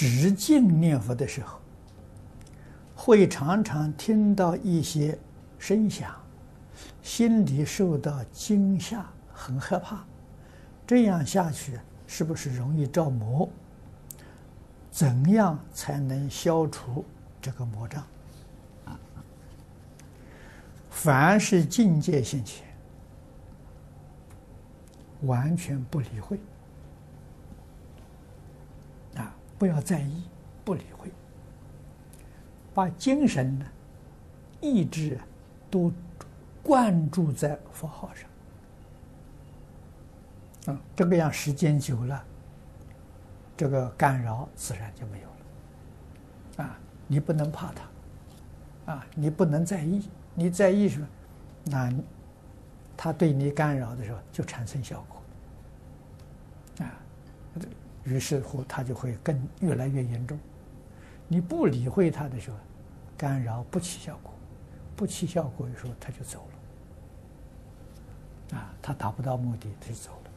直境念佛的时候，会常常听到一些声响，心里受到惊吓，很害怕。这样下去是不是容易着魔？怎样才能消除这个魔障？凡是境界性前，完全不理会，啊，不要在意，不理会，把精神呢、意志都灌注在佛号上，啊，这个样时间久了，这个干扰自然就没有了，啊，你不能怕它，啊，你不能在意。你在意什么？那他对你干扰的时候，就产生效果啊。于是乎，他就会更越来越严重。你不理会他的时候，干扰不起效果，不起效果的时候，他就走了啊。他达不到目的，他就走了。